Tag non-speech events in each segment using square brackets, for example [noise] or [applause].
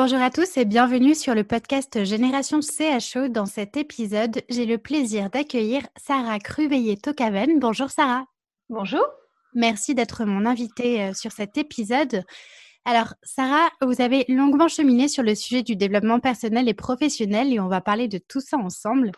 Bonjour à tous et bienvenue sur le podcast Génération CHO. Dans cet épisode, j'ai le plaisir d'accueillir Sarah Cruveillé-Tocaven. Bonjour Sarah. Bonjour. Merci d'être mon invitée euh, sur cet épisode. Alors, Sarah, vous avez longuement cheminé sur le sujet du développement personnel et professionnel et on va parler de tout ça ensemble.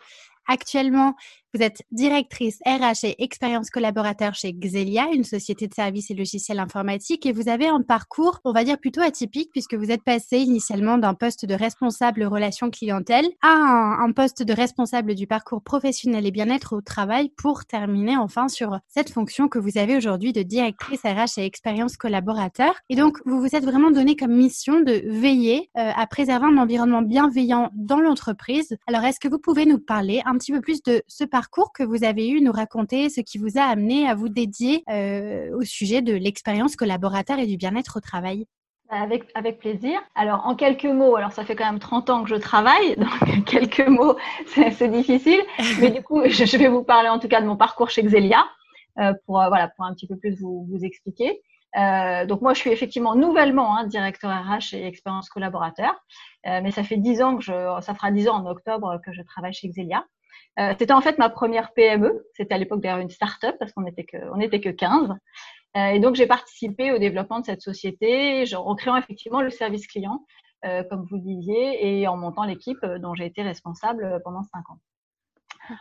Actuellement, vous êtes directrice RH et expérience collaborateur chez Xelia, une société de services et logiciels informatiques, et vous avez un parcours, on va dire plutôt atypique, puisque vous êtes passé initialement d'un poste de responsable relations clientèle à un, poste de responsable du parcours professionnel et bien-être au travail pour terminer enfin sur cette fonction que vous avez aujourd'hui de directrice RH et expérience collaborateur. Et donc, vous vous êtes vraiment donné comme mission de veiller euh, à préserver un environnement bienveillant dans l'entreprise. Alors, est-ce que vous pouvez nous parler un petit peu plus de ce parcours parcours que vous avez eu, nous raconter ce qui vous a amené à vous dédier euh, au sujet de l'expérience collaborateur et du bien-être au travail? Avec, avec plaisir. Alors, en quelques mots, alors ça fait quand même 30 ans que je travaille, [laughs] donc quelques mots, c'est difficile. Mais du coup, je, vais vous parler en tout cas de mon parcours chez Xelia euh, pour, euh, voilà, pour un petit peu plus vous, expliquer. Donc moi, je suis effectivement nouvellement hein, directeur RH et expérience collaborateur, mais ça fait 10 ans que je, ça fera 10 ans en octobre que je travaille chez Xelia. Euh, c'était en fait ma première PME. C'était à l'époque d'ailleurs une start-up parce qu'on n'était que, était que 15. Euh, et donc, j'ai participé au développement de cette société en créant effectivement le service client, euh, comme vous le disiez, et en montant l'équipe dont j'ai été responsable pendant cinq ans.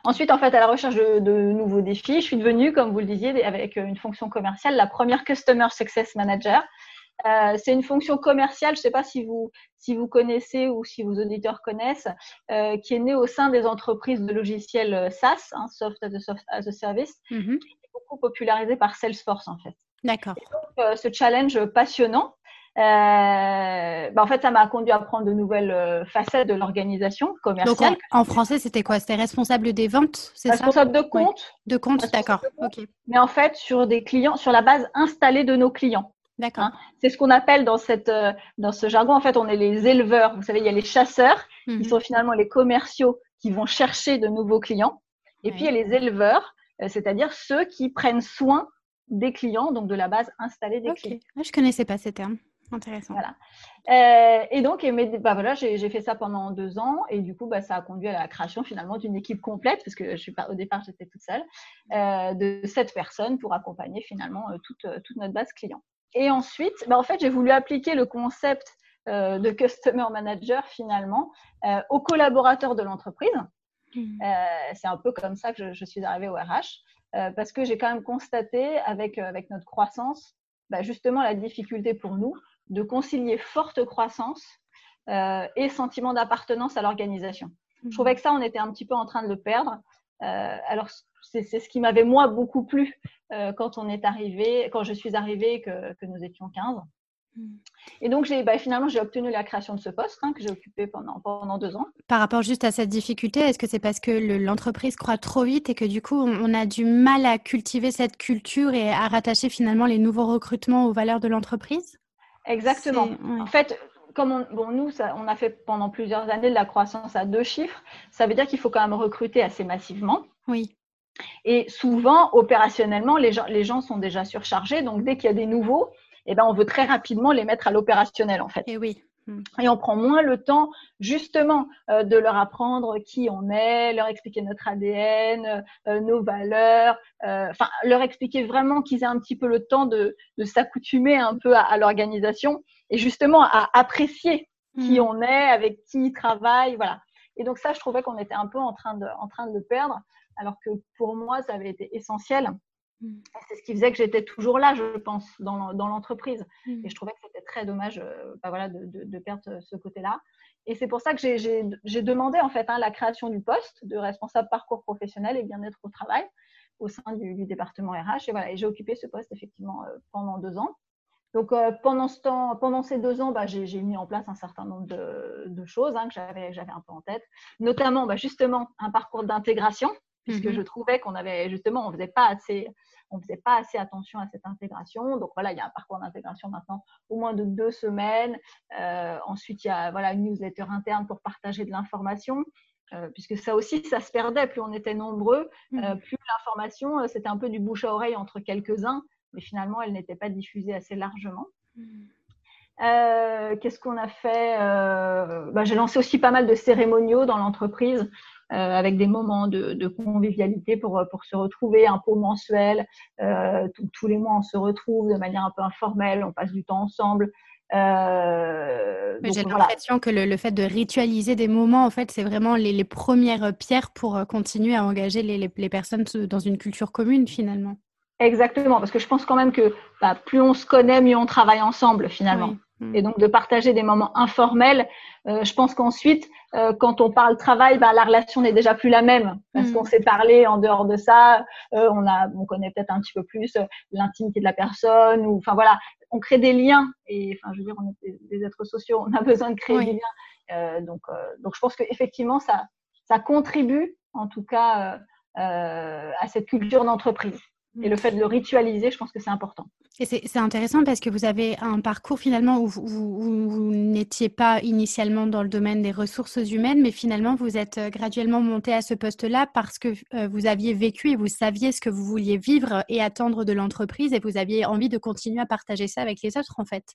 Ensuite, en fait, à la recherche de, de, nouveaux défis, je suis devenue, comme vous le disiez, avec une fonction commerciale, la première Customer Success Manager. Euh, c'est une fonction commerciale, je ne sais pas si vous, si vous connaissez ou si vos auditeurs connaissent, euh, qui est née au sein des entreprises de logiciels euh, SaaS, hein, Soft as a, Service, mm-hmm. qui est beaucoup popularisé par Salesforce en fait. D'accord. Donc, ce challenge passionnant, bah, en fait, ça m'a conduit à prendre de nouvelles facettes de l'organisation commerciale. Donc, en, français, c'était quoi? C'était responsable des ventes, c'est ça? Responsable de compte. De compte, d'accord. Mais en fait, sur des clients, sur la base installée de nos clients. D'accord. Hein, c'est ce qu'on appelle dans, cette, euh, dans ce jargon, en fait, on est les éleveurs. Vous savez, il y a les chasseurs, qui mhm. sont finalement les commerciaux qui vont chercher de nouveaux clients. Et puis, il y a les éleveurs, euh, c'est-à-dire ceux qui prennent soin des clients, donc de la base installée des clients. Ah, je ne connaissais pas ces termes. Intéressant. Voilà. Euh, et donc, bah voilà, j'ai fait ça pendant deux ans et du coup, bah, ça a conduit à la création finalement d'une équipe complète parce que je suis pas, au départ, j'étais toute seule, de sept personnes pour accompagner finalement toute, toute notre base client. Et ensuite, bah, en fait, j'ai voulu appliquer le concept euh, de Customer Manager finalement euh, aux collaborateurs de l'entreprise. Hmm. Euh, c'est un peu comme ça que je, suis arrivée au RH, parce que j'ai quand même constaté avec, avec notre croissance, bah, justement la difficulté pour nous de concilier forte croissance et sentiment d'appartenance à l'organisation. Je hmm. trouvais que ça, on était un petit peu en train de le perdre. Alors, c'est ce qui m'avait moi beaucoup plu euh, quand on est arrivé, quand je suis arrivée, que, que nous étions 15. Hmm. Et donc, bah, finalement, j'ai obtenu la création de ce poste hein, que j'ai occupé pendant, pendant deux ans. Par rapport juste à cette difficulté, est-ce que c'est parce que l'entreprise croît trop vite et que du coup, on a du mal à cultiver cette culture et à rattacher finalement les nouveaux recrutements aux valeurs de l'entreprise? Exactement. En fait, comme on, bon, nous, ça, on a fait pendant plusieurs années de la croissance à deux chiffres, ça veut dire qu'il faut quand même recruter assez massivement. Oui. Et souvent, opérationnellement, les gens, les gens sont déjà surchargés. Donc, dès qu'il y a des nouveaux, eh ben, on veut très rapidement les mettre à l'opérationnel, en fait. Et oui. Et on prend moins le temps justement euh, de leur apprendre qui on est, leur expliquer notre ADN, euh, nos valeurs, euh, enfin leur expliquer vraiment qu'ils aient un petit peu le temps de, de s'accoutumer un peu à, l'organisation et justement à apprécier qui mm. on est, avec qui ils travaillent, voilà. Et donc ça, je trouvais qu'on était un peu en train de, en train de le perdre, alors que pour moi, ça avait été essentiel. Mm. C'est ce qui faisait que j'étais toujours là, je pense, dans, l'entreprise. Mm. Et je trouvais que c'était très dommage euh, bah voilà, de, perdre ce côté-là. Et c'est pour ça que j'ai demandé en fait hein, la création du poste de responsable parcours professionnel et bien-être au travail au sein du, département RH. Et voilà, et j'ai occupé ce poste effectivement euh, pendant deux ans. Donc euh, pendant, ce temps, pendant ces deux ans, bah, j'ai mis en place un certain nombre de, choses hein, que j'avais un peu en tête, notamment bah, justement un parcours d'intégration puisque mmh je trouvais qu'on avait justement, on faisait pas assez, on faisait pas assez attention à cette intégration. Donc voilà, il y a un parcours d'intégration maintenant au moins de deux semaines. Euh, ensuite, il y a voilà une newsletter interne pour partager de l'information. Euh, puisque ça aussi, ça se perdait. Plus on était nombreux, euh, mmh. plus l'information, c'était un peu du bouche à oreille entre quelques-uns, mais finalement, elle n'était pas diffusée assez largement. Mmh. Qu'est-ce qu'on a fait bah, J'ai lancé aussi pas mal de cérémoniaux dans l'entreprise euh, avec des moments de, convivialité pour, pour se retrouver, un pot mensuel. Euh, tous les mois, on se retrouve de manière un peu informelle, on passe du temps ensemble. Euh, J'ai l'impression que le, fait de ritualiser des moments, en fait, c'est vraiment les, premières pierres pour continuer à engager les, les, personnes dans une culture commune, finalement. Exactement, parce que je pense quand même que bah, plus on se connaît, mieux on travaille ensemble, finalement. Mm. Et donc de partager des moments informels. Euh, je pense qu'ensuite, euh, quand on parle travail, bah, la relation n'est déjà plus la même parce mm. qu'on s'est parlé en dehors de ça. Euh, on a, on connaît peut-être un petit peu plus l'intimité de la personne ou, enfin voilà, on crée des liens. Et enfin, je veux dire, on est des, êtres sociaux, on a [laughs] besoin de créer des liens. donc, donc je pense qu'effectivement, ça, ça contribue en tout cas à cette culture d'entreprise. Et le fait de le ritualiser, je pense que c'est important. Et c'est intéressant parce que vous avez un parcours finalement où vous, n'étiez pas initialement dans le domaine des ressources humaines, mais finalement vous êtes euh, graduellement monté à ce poste-là parce que euh, vous aviez vécu et vous saviez ce que vous vouliez vivre et attendre de l'entreprise et vous aviez envie de continuer à partager ça avec les autres en fait.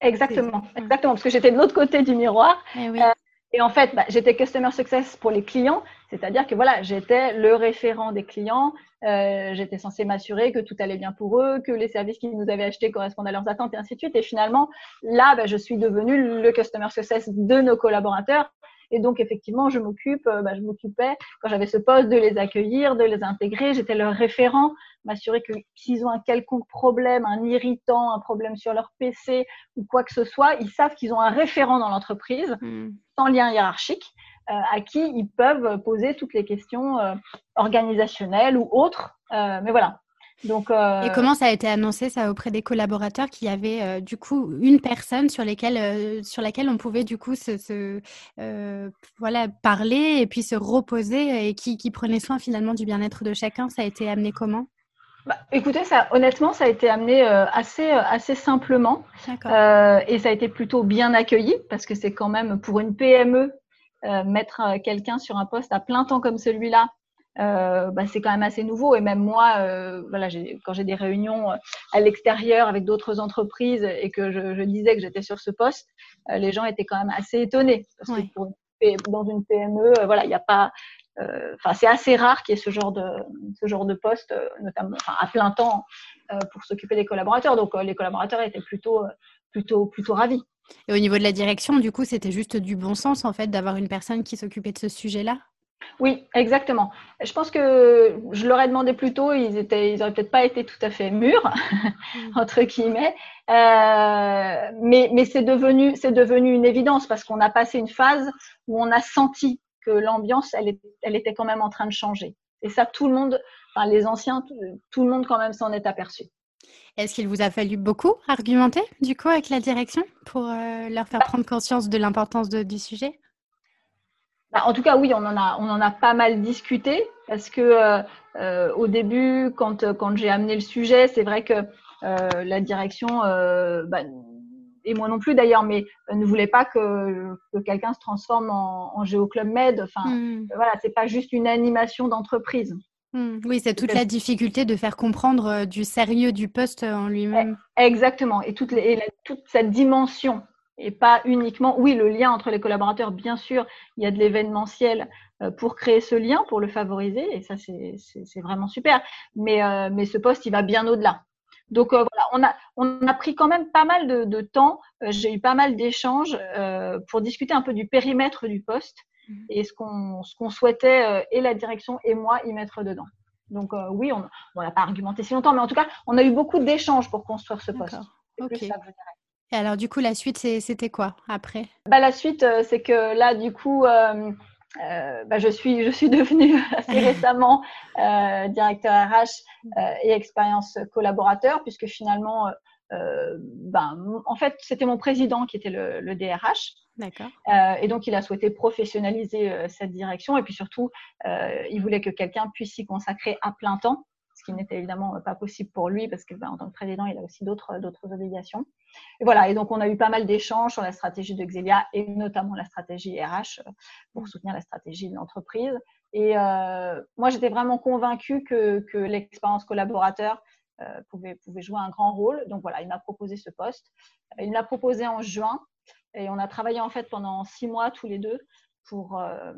Exactement, exactement, parce que j'étais de l'autre côté du miroir. Eh oui. Euh, et en fait, bah, j'étais Customer Success pour les clients, c'est-à-dire que voilà, j'étais le référent des clients, euh, j'étais censée m'assurer que tout allait bien pour eux, que les services qu'ils nous avaient achetés correspondent à leurs attentes et ainsi de suite. Et finalement, là, bah, je suis devenue le Customer Success de nos collaborateurs et donc, effectivement, je m'occupe, euh, bah, je m'occupais, quand j'avais ce poste, de les accueillir, de les intégrer. J'étais leur référent, m'assurer que s'ils ont un quelconque problème, un irritant, un problème sur leur PC ou quoi que ce soit, ils savent qu'ils ont un référent dans l'entreprise, hmm. sans lien hiérarchique, euh, à qui ils peuvent poser toutes les questions euh, organisationnelles ou autres. mais voilà, donc, euh, Et comment ça a été annoncé ça auprès des collaborateurs qu'il y avait euh, du coup une personne sur, lesquelles, euh, sur laquelle on pouvait du coup se, voilà, parler et puis se reposer et qui, qui prenait soin finalement du bien-être de chacun? Ça a été amené comment? Bah, écoutez, ça, honnêtement, ça a été amené assez, assez simplement. Et ça a été plutôt bien accueilli parce que c'est quand même pour une PME mettre quelqu'un sur un poste à plein temps comme celui-là euh, bah, c'est quand même assez nouveau. Et même moi, euh, voilà, quand j'ai des réunions euh, à l'extérieur avec d'autres entreprises et que je, je disais que j'étais sur ce poste, euh, les gens étaient quand même assez étonnés parce que pour dans une PME, voilà, il n'y a pas. Enfin, c'est assez rare qu'il y ait ce genre de ce genre de poste, notamment à plein temps, pour s'occuper des collaborateurs. Donc, les collaborateurs étaient plutôt plutôt plutôt ravis. Et au niveau de la direction, du coup, c'était juste du bon sens en fait d'avoir une personne qui s'occupait de ce sujet-là? Oui, exactement. Je pense que je leur ai demandé plus tôt, ils étaient, ils auraient peut-être pas été tout à fait mûrs mm. [laughs] entre guillemets, euh, mais, mais c'est devenu, c'est devenu une évidence parce qu'on a passé une phase où on a senti que l'ambiance, elle, elle était quand même en train de changer. Et ça, tout le monde, enfin les anciens, tout, le monde quand même s'en est aperçu. Est-ce qu'il vous a fallu beaucoup argumenter du coup avec la direction pour euh, leur faire prendre conscience de l'importance du sujet? Bah, en tout cas, oui, on en a, on en a pas mal discuté parce que euh, euh, au début, quand, quand j'ai amené le sujet, c'est vrai que euh, la direction, bah, et moi non plus d'ailleurs, mais ne voulait pas que, que quelqu'un se transforme en, en Géoclub Med. Enfin, mmh. voilà, c'est pas juste une animation d'entreprise. Mmh. oui, c'est toute la difficulté de faire comprendre du sérieux du poste en lui-même. Exactement, et toute, toute cette dimension et pas uniquement, oui, le lien entre les collaborateurs, bien sûr, il y a de l'événementiel pour créer ce lien, pour le favoriser, et ça, c'est vraiment super. Mais, mais ce poste, il va bien au-delà. Donc voilà, on a, on a pris quand même pas mal de, de temps. J'ai eu pas mal d'échanges pour discuter un peu du périmètre du poste mmh. et ce qu'on souhaitait et la direction et moi y mettre dedans. Donc oui, on n'a pas argumenté si longtemps, mais en tout cas, on a eu beaucoup d'échanges pour construire ce poste. Okay. Ça que je dirais. Et alors, du coup, la suite, c'était quoi après? Bah, La suite, euh, c'est que là, du coup, euh, euh, bah, je, suis, je suis [laughs] devenue assez [laughs] récemment directeur RH et expérience collaborateur, puisque finalement, ben, en fait, c'était mon président qui était le, le DRH. D'accord. et donc, il a souhaité professionnaliser cette direction et puis surtout, il voulait que quelqu'un puisse s'y consacrer à plein temps ce qui n'était évidemment pas possible pour lui parce que ben, en tant que président, il a aussi d'autres d'autres obligations. Et voilà, et donc on a eu pas mal d'échanges sur la stratégie de Xelia et notamment la stratégie RH euh, pour soutenir la stratégie de l'entreprise. Et euh, moi, j'étais vraiment convaincue que, que l'expérience collaborateur euh, pouvait, pouvait jouer un grand rôle. Donc voilà, il m'a proposé ce poste. Il me l'a proposé en juin et on a travaillé en fait pendant six mois tous les deux pour, euh,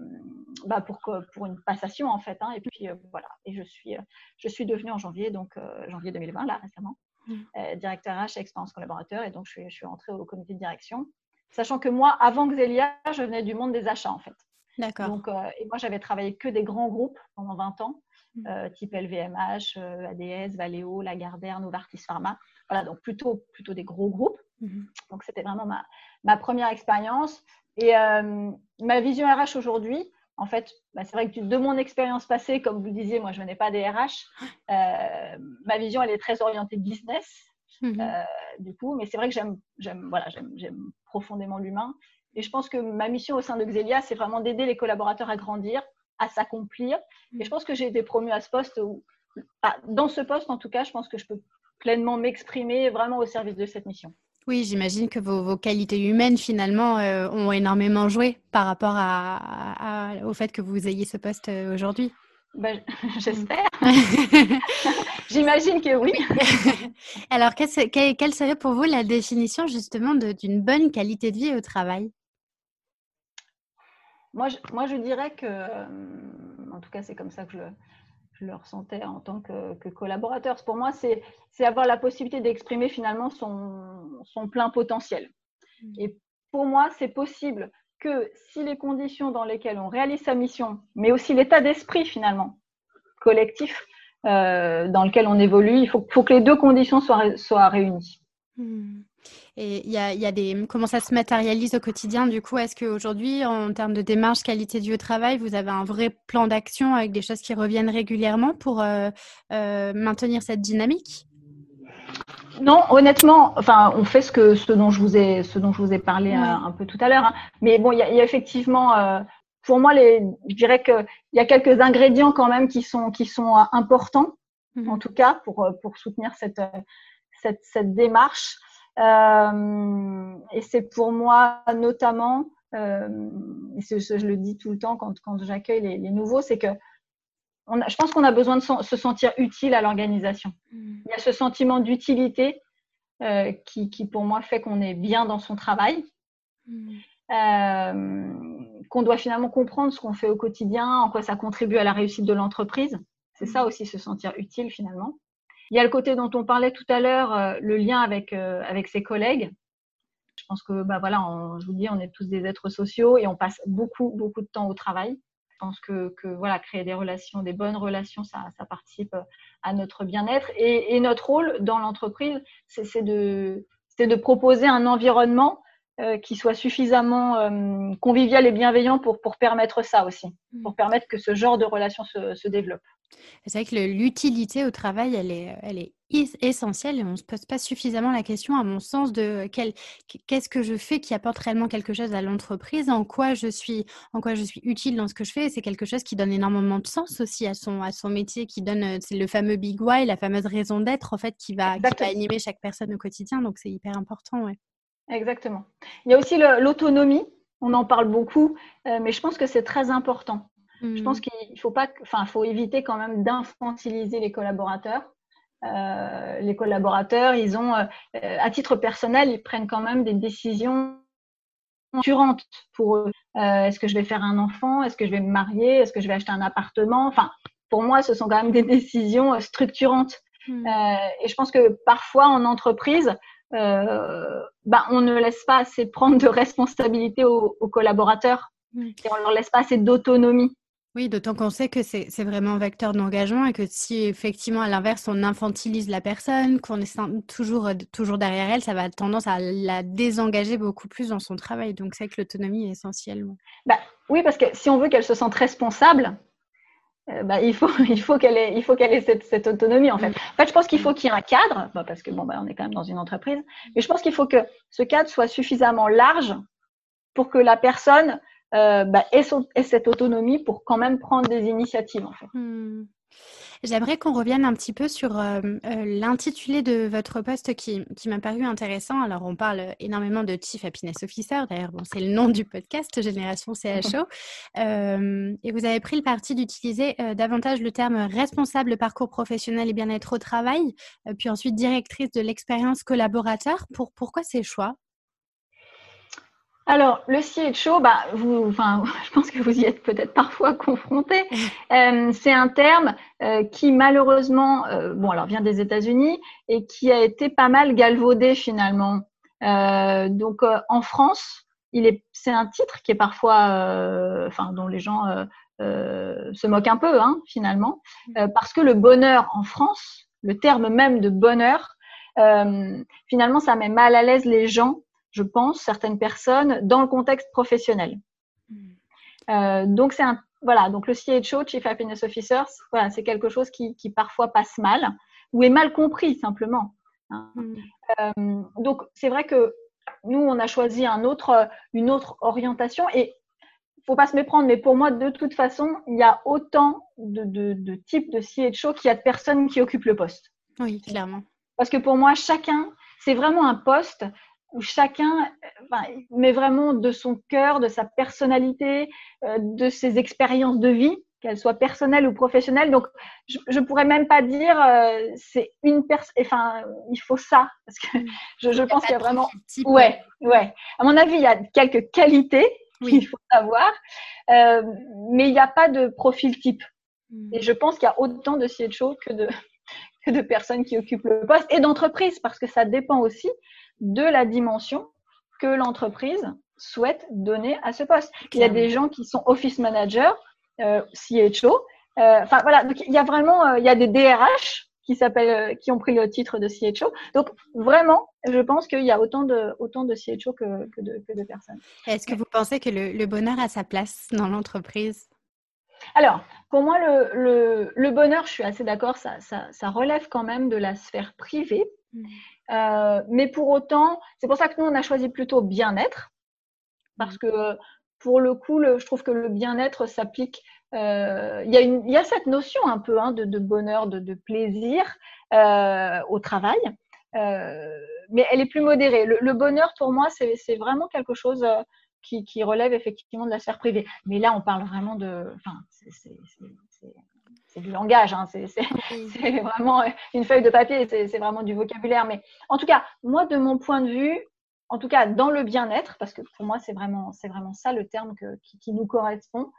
bah pour, pour une passation en fait. Hein. Et puis euh, voilà, et je suis, je suis devenue en janvier, donc euh, janvier 2020, là récemment, mmh. directeur RH expérience collaborateur. Et donc je suis, je suis entrée au comité de direction, sachant que moi, avant Xelia, je venais du monde des achats en fait. D'accord. Donc, et moi, j'avais travaillé que des grands groupes pendant 20 ans, mmh. type LVMH, ADS, Valeo, Lagardère, Novartis Pharma. Voilà, donc plutôt, plutôt des gros groupes. Mmh. Donc, c'était vraiment ma, ma première expérience. Et euh, ma vision RH aujourd'hui, en fait, bah, c'est vrai que de mon expérience passée, comme vous le disiez, moi je venais pas des RH, euh, ma vision elle est très orientée business, mhm. euh, du coup, mais c'est vrai que j'aime, j'aime, voilà, j'aime, profondément l'humain. Et je pense que ma mission au sein de Xelia, c'est vraiment d'aider les collaborateurs à grandir, à s'accomplir. Et je pense que j'ai été promue à ce poste, où, dans ce poste en tout cas, je pense que je peux pleinement m'exprimer vraiment au service de cette mission. Oui, j'imagine que vos, qualités humaines, finalement, euh, ont énormément joué par rapport à, au fait que vous ayez ce poste euh, aujourd'hui. Ben, [laughs] j'espère. [laughs] [laughs] J'imagine que oui. Alors, quelle, serait pour vous la définition justement d'une bonne qualité de vie au travail? Moi je, moi, je dirais que, euh, en tout cas, c'est comme ça que je je le ressentais en tant que, collaborateur. Pour moi, c'est avoir la possibilité d'exprimer finalement son, plein potentiel. Mm. Et pour moi, c'est possible que si les conditions dans lesquelles on réalise sa mission, mais aussi l'état d'esprit finalement collectif euh, dans lequel on évolue, il faut, que les deux conditions soient, soient réunies. Mm. Et il y a, des comment ça se matérialise au quotidien du coup Est-ce qu'aujourd'hui, en termes de démarche qualité du travail, vous avez un vrai plan d'action avec des choses qui reviennent régulièrement pour euh, euh, maintenir cette dynamique? Non, honnêtement, enfin, on fait ce que ce dont je vous ai ce dont je vous ai parlé euh, un, peu tout à l'heure. Hein. Mais bon, il y, a, effectivement, pour moi, les, je dirais que il y a quelques ingrédients quand même qui sont qui sont importants, mmh en tout cas pour pour soutenir cette cette, cette démarche. Euh, et c'est pour moi notamment, euh, et je le dis tout le temps quand, quand j'accueille les, nouveaux, c'est que on a, je pense qu'on a besoin de se sentir utile à l'organisation. Mm. Il y a ce sentiment d'utilité euh, qui, qui, pour moi, fait qu'on est bien dans son travail, mm. euh, qu'on doit finalement comprendre ce qu'on fait au quotidien, en quoi ça contribue à la réussite de l'entreprise. C'est ça mm. aussi, se sentir utile finalement. Il y a le côté dont on parlait tout à l'heure, euh, le lien avec, euh, avec ses collègues. Je pense que, bah voilà, je vous dis, on est tous des êtres sociaux et on passe beaucoup, beaucoup de temps au travail. Je pense que, que voilà, créer des relations, des bonnes relations, ça, ça participe à notre bien-être. Et, et, notre rôle dans l'entreprise, c'est de, de proposer un environnement euh, qui soit suffisamment euh, convivial et bienveillant pour, pour permettre ça aussi, mmh. pour permettre que ce genre de relation se, se développe. C'est vrai que l'utilité au travail, elle est, elle est essentielle et on ne se pose pas suffisamment la question, à mon sens, de qu'est-ce que je fais qui apporte réellement quelque chose à l'entreprise, en quoi je suis, en quoi je suis utile dans ce que je fais. C'est quelque chose qui donne énormément de sens aussi à son, à son métier, qui donne, euh, c'est le fameux big why, la fameuse raison d'être en fait, qui va, qui va animer chaque personne au quotidien. Donc c'est hyper important, ouais. Exactement. Il y a aussi l'autonomie. On en parle beaucoup, euh, mais je pense que c'est très important. Je pense hmm. qu'il faut pas, enfin, faut éviter quand même d'infantiliser les collaborateurs. Euh, les collaborateurs, ils ont, euh, à titre personnel, ils prennent quand même des décisions structurantes pour eux. Euh, est-ce que je vais faire un enfant? Est-ce que je vais me marier? Est-ce que je vais acheter un appartement? Enfin, pour moi, ce sont quand même [laughs] des décisions structurantes. Hmm. et je pense que parfois en entreprise, ben, on ne laisse pas assez prendre de [laughs] responsabilité aux, aux collaborateurs hmm. et on leur laisse pas assez d'autonomie. Oui, d'autant qu'on sait que c'est vraiment un vecteur d'engagement et que si effectivement à l'inverse on infantilise la personne, qu'on est toujours, toujours derrière elle, ça va tendance à la désengager beaucoup plus dans son travail. Donc c'est que l'autonomie est essentielle. Bah, oui, parce que si on veut qu'elle se sente responsable, euh, bah, il faut, [laughs] il faut qu'elle ait, il faut qu'elle ait cette, cette, autonomie en fait. Mm. En fait, je pense qu'il faut qu'il y ait un cadre, bah, parce que bon, bah, on est quand même dans une entreprise, mais je pense qu'il faut que ce cadre soit suffisamment large pour que la personne euh, bah, ait, cette autonomie pour quand même prendre des initiatives. En fait. Hmm. J'aimerais qu'on revienne un petit peu sur euh, euh, l'intitulé de votre poste qui, qui m'a paru intéressant. Alors, on parle énormément de Chief Happiness Officer. D'ailleurs, bon, c'est le nom du podcast Génération CHO. [laughs] et vous avez pris le parti d'utiliser davantage le terme responsable parcours professionnel et bien-être au travail, puis ensuite directrice de l'expérience collaborateur. Pour, pourquoi ces choix? Alors, le CHO, bah, vous, enfin, [laughs] je pense que vous y êtes peut-être parfois confronté. Euh, c'est un terme euh, qui malheureusement, euh, bon, alors vient des États-Unis et qui a été pas mal galvaudé finalement. donc, en France, il est, c'est un titre qui est parfois, enfin, dont les gens se moquent un peu, hein, finalement, parce que le bonheur en France, le terme même de bonheur, finalement, ça met mal à l'aise les gens je pense, certaines personnes dans le contexte professionnel. Hmm. Euh, donc c'est un voilà, donc le CHO, Chief Happiness Officer, voilà, c'est quelque chose qui, parfois passe mal ou est mal compris simplement. Hein. Hmm. Euh, donc c'est vrai que nous on a choisi un autre, une autre orientation et faut pas se méprendre, mais pour moi de toute façon il y a autant de, de, de types de CHO qu'il y a de personnes qui occupent le poste. Oui, clairement. Parce que pour moi chacun c'est vraiment un poste où chacun met vraiment de son cœur, de sa personnalité, euh, de ses expériences de vie, qu'elles soient personnelles ou professionnelles. Donc, je, ne pourrais même pas dire euh, c'est une personne. Enfin, il faut ça parce que [laughs] je, pense qu'il y a vraiment. Ouais, ouais. À mon avis, il y a quelques qualités qu'il faut savoir, euh, mais il n'y a pas de profil type. Mm. Et je pense qu'il y a autant de CHO que de [laughs] que de personnes qui occupent le poste et d'entreprises parce que ça dépend aussi de la dimension que l'entreprise souhaite donner à ce poste. Il y a des gens qui sont office manager, euh, CHO. Euh, enfin voilà, donc il y a vraiment, euh, il y a des DRH qui s'appellent, euh, qui ont pris le titre de CHO. Donc vraiment, je pense qu'il y a autant de autant de CHO que, que, de, que de, personnes. Est-ce que vous pensez que le, le bonheur a sa place dans l'entreprise? Alors, pour moi, le, le, le, bonheur, je suis assez d'accord, ça, ça, ça, relève quand même de la sphère privée. Euh, mais pour autant, c'est pour ça que nous, on a choisi plutôt bien-être, parce mmh. que pour le coup, je trouve que le bien-être s'applique. Euh, il, y a il y a cette notion un peu hein, de, de, bonheur, de, de plaisir euh, au travail, mais elle est plus modérée. Le, le bonheur, pour moi, c'est vraiment quelque chose qui, qui, relève effectivement de la sphère privée. Mais là, on parle vraiment de. Enfin, c'est c'est du langage, hein, [laughs] c'est vraiment une feuille de papier, c'est vraiment du vocabulaire. Mais en tout cas, moi, de mon point de vue, en tout cas dans le bien-être, parce que pour moi, c'est vraiment, vraiment ça le terme qui, nous correspond.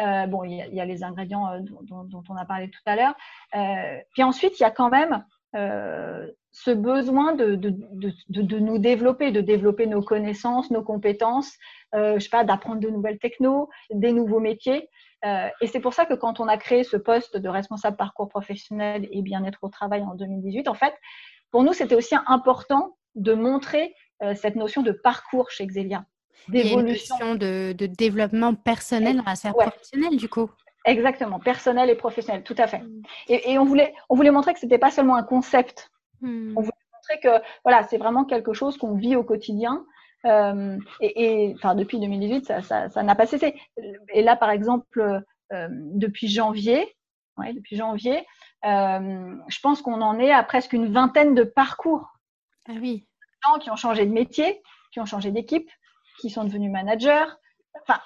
Euh, bon, il y, a, les ingrédients euh, dont, on a parlé tout à l'heure. Euh, puis ensuite, il y a quand même ce besoin de, de, nous développer, de développer nos connaissances, nos compétences, je sais pas, d'apprendre de nouvelles technos, des nouveaux métiers. Euh, et c'est pour ça que quand on a créé ce poste de responsable parcours professionnel et bien-être au travail en 2018, en fait, pour nous, c'était aussi important de montrer euh, cette notion de parcours chez Xelia. D'évolution. De, de, développement personnel dans la sphère professionnelle, du coup. Exactement, personnel et professionnel, tout à fait. Mm. Et, on, voulait, on voulait montrer que ce n'était pas seulement un concept. Mm. On voulait montrer que voilà, c'est vraiment quelque chose qu'on vit au quotidien euh, et, enfin, depuis 2018, ça, ça, ça n'a pas cessé. Et là, par exemple, euh, depuis janvier, ouais, depuis janvier, euh, je pense qu'on en est à presque une vingtaine de parcours. Ah oui. Gens qui ont changé de métier, qui ont changé d'équipe, qui sont devenus managers. Enfin,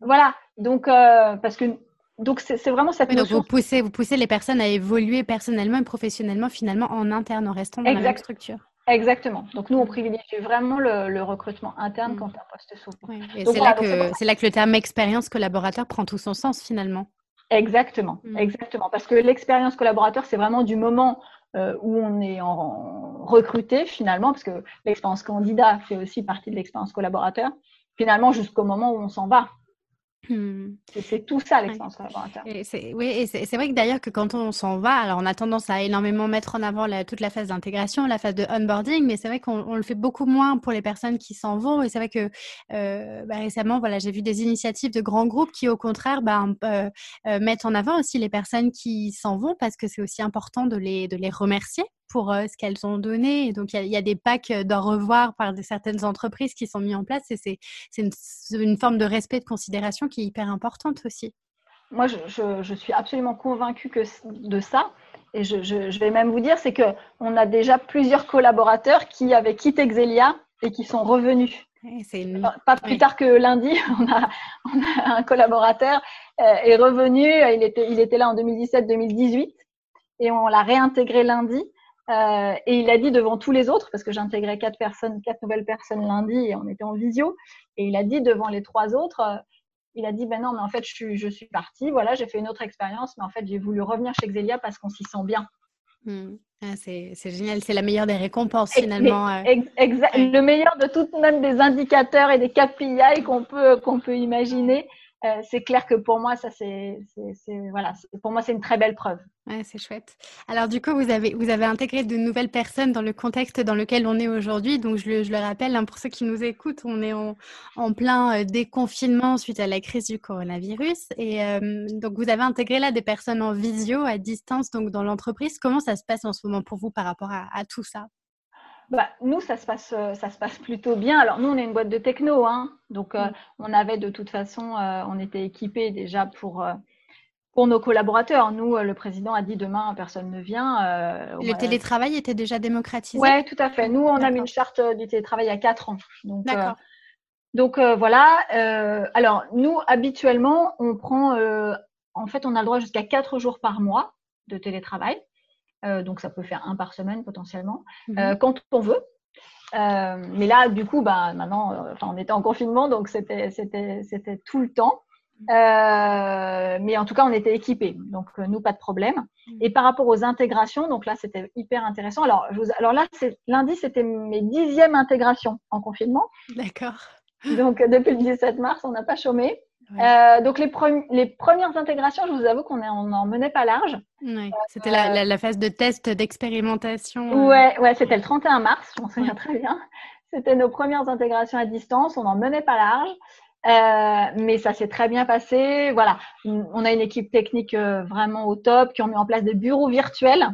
voilà. Donc, parce que donc c'est vraiment cette donc vous poussez, vous poussez les personnes à évoluer personnellement et professionnellement finalement en interne en restant dans la même structure. Exactement. Donc nous, on privilégie vraiment le, recrutement interne mm. quand un poste s'ouvre. c'est là, que, là que le terme expérience collaborateur prend tout son sens finalement. Exactement, mm. exactement. Parce que l'expérience collaborateur, c'est vraiment du moment euh, où on est en, recruté finalement, parce que l'expérience candidat fait aussi partie de l'expérience collaborateur, finalement jusqu'au moment où on s'en va. Hmm. C'est tout ça l'expérience collaborateur. oui, et c'est vrai que d'ailleurs que quand on s'en va, alors on a tendance à énormément mettre en avant toute la phase d'intégration, la phase de onboarding, mais c'est vrai qu'on le fait beaucoup moins pour les personnes qui s'en vont. Et c'est vrai que euh, bah, récemment, voilà, j'ai vu des initiatives de grands groupes qui, au contraire, bah, euh, euh, mettent en avant aussi les personnes qui s'en vont parce que c'est aussi important de les, de les remercier pour ce qu'elles ont donné. donc, il y, a des packs d'au revoir par certaines entreprises qui sont mis en place et c'est une, une, forme de respect, de considération qui est hyper importante aussi. Moi, je, je, suis absolument convaincue que de ça. Et je, je vais même vous dire, c'est qu'on a déjà plusieurs collaborateurs qui avaient quitté Xelia et qui sont revenus. Pas plus tard que lundi, [laughs] on a, on a un collaborateur est revenu. Il était, il était là en 2017-2018 et on l'a réintégré lundi. Euh, et il a dit devant tous les autres, parce que j'intégrais quatre personnes, quatre nouvelles personnes lundi et on était en visio, et il a dit devant les trois autres, euh, il a dit ben non, mais en fait je suis, je suis partie, voilà, j'ai fait une autre expérience, mais en fait j'ai voulu revenir chez Xelia parce qu'on s'y sent bien. Hmm. Ah, c'est génial, c'est la meilleure des récompenses finalement. Euh. Le meilleur de toutes même des indicateurs et des KPI qu'on peut qu'on peut imaginer. Euh, c'est clair que pour moi, ça c'est, voilà, pour moi c'est une très belle preuve. Ouais, c'est chouette. Alors du coup, vous avez vous avez intégré de nouvelles personnes dans le contexte dans lequel on est aujourd'hui. Donc je le, je le rappelle, hein, pour ceux qui nous écoutent, on est en, plein euh, déconfinement suite à la crise du coronavirus. Et euh, donc vous avez intégré là des personnes en visio à distance, donc dans l'entreprise. Comment ça se passe en ce moment pour vous par rapport à tout ça? Bah, nous, ça se, passe, euh, ça se passe plutôt bien. Alors, nous, on est une boîte de techno, hein, donc euh, mm. on avait de toute façon, euh, on était équipés déjà pour, pour nos collaborateurs. Nous, le président a dit demain, personne ne vient. le télétravail était déjà démocratisé? Oui, tout à fait. Nous, on a mis une charte du télétravail à 4 ans. Donc, donc voilà. alors, nous, habituellement, on prend, en fait, on a le droit jusqu'à 4 jours par mois de télétravail. Euh, donc ça peut faire un par semaine potentiellement, mhm. euh, quand on veut. Euh, mais là, du coup, bah, maintenant, enfin, on était en confinement, donc c'était tout le temps. mais en tout cas, on était équipés, donc nous, pas de problème. Mhm. Et par rapport aux intégrations, donc là, c'était hyper intéressant. Alors, alors là, lundi, c'était mes dixièmes intégrations en confinement. D'accord. Donc, depuis le 17 mars, on n'a pas chômé. Euh, donc les, les, premières intégrations, je vous avoue qu'on n'en menait pas large. c'était la, la, phase de test, d'expérimentation. Euh. Ouais, ouais c'était le 31 mars, je m'en souviens très bien. C'était nos premières intégrations à distance, on n'en menait pas large. Euh, mais ça s'est très bien passé. Voilà, on a une équipe technique vraiment au top qui ont mis en place des bureaux virtuels.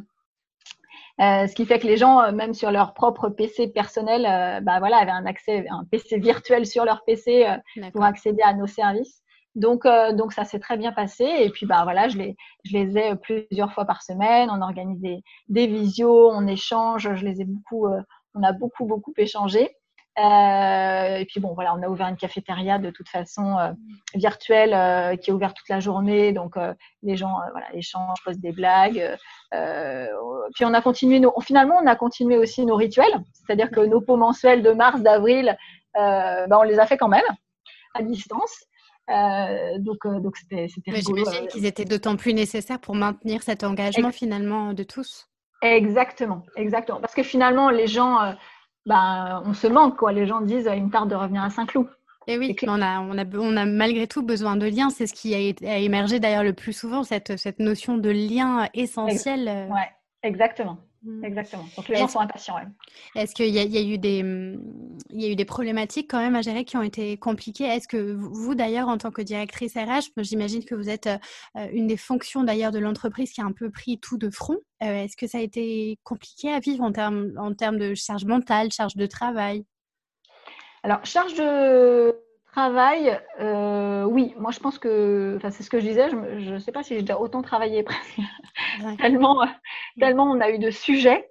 Ce qui fait que les gens, même sur leur propre PC personnel, bah voilà, avaient un accès, un PC virtuel sur leur PC pour accéder à nos services. Donc, euh, donc ça s'est très bien passé. Et puis, bah voilà, je les, je les ai plusieurs fois par semaine. On organise des, des visios, on échange. Je les ai beaucoup, euh, on a beaucoup, beaucoup échangé. Euh, et puis bon, voilà, on a ouvert une cafétéria de toute façon euh, virtuelle qui est ouverte toute la journée. Donc les gens, voilà, échangent, posent des blagues. puis on a continué nos, finalement, on a continué aussi nos rituels, c'est-à-dire que nos pots mensuels de mars, d'avril, bah, on les a fait quand même à distance. Euh, donc, euh, donc c'était, c'était J'imagine euh. qu'ils étaient d'autant plus nécessaires pour maintenir cet engagement finalement de tous. Exactement, exactement. Parce que finalement, les gens, ben, on se manque, quoi. Les gens disent, il me tarde de revenir à Saint-Cloud. Et oui, on a, on, a, on a malgré tout besoin de liens. C'est ce qui a, a émergé d'ailleurs le plus souvent, cette, cette notion de lien essentiel. Ouais, exactement. Mmh. Exactement. Donc les gens sont impatients. Est-ce qu'il y, a eu des, il y a eu des problématiques quand même à gérer qui ont été compliquées? Est-ce que vous d'ailleurs, en tant que directrice RH, j'imagine que vous êtes euh, une des fonctions d'ailleurs de l'entreprise qui a un peu pris tout de front. Euh, est-ce que ça a été compliqué à vivre en termes, en termes de charge mentale, charge de travail? Alors charge de Travail, euh, oui, moi je pense que, enfin c'est ce que je disais, je ne sais pas si j'ai déjà autant travaillé [laughs] tellement, tellement on a eu de sujets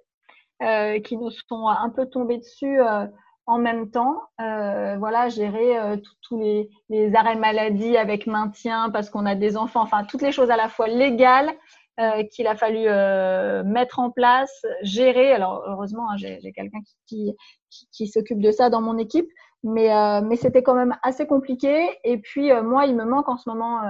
euh, qui nous sont un peu tombés dessus, euh, en même temps, voilà, gérer tous les, les, arrêts maladie avec maintien parce qu'on a des enfants, enfin toutes les choses à la fois légales qu'il a fallu mettre en place, gérer. Alors heureusement, hein, j'ai quelqu'un qui, qui, qui s'occupe de ça dans mon équipe, mais, euh, mais c'était quand même assez compliqué. Et puis moi, il me manque en ce moment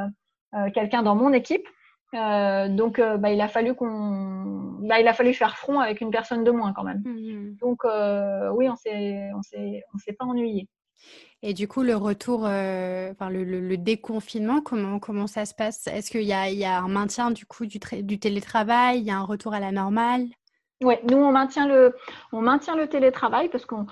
quelqu'un dans mon équipe. donc, bah, il a fallu qu'on, bah, il a fallu faire front avec une personne de moins quand même. Mmh. Donc, oui, on s'est, on s'est, on s'est pas ennuyé. Et du coup, le retour, euh, enfin le, déconfinement, comment, comment ça se passe? Est-ce qu'il y a, y a, un maintien du coup du, du télétravail? Il y a un retour à la normale? Oui, nous on maintient le, on maintient le télétravail parce qu'on,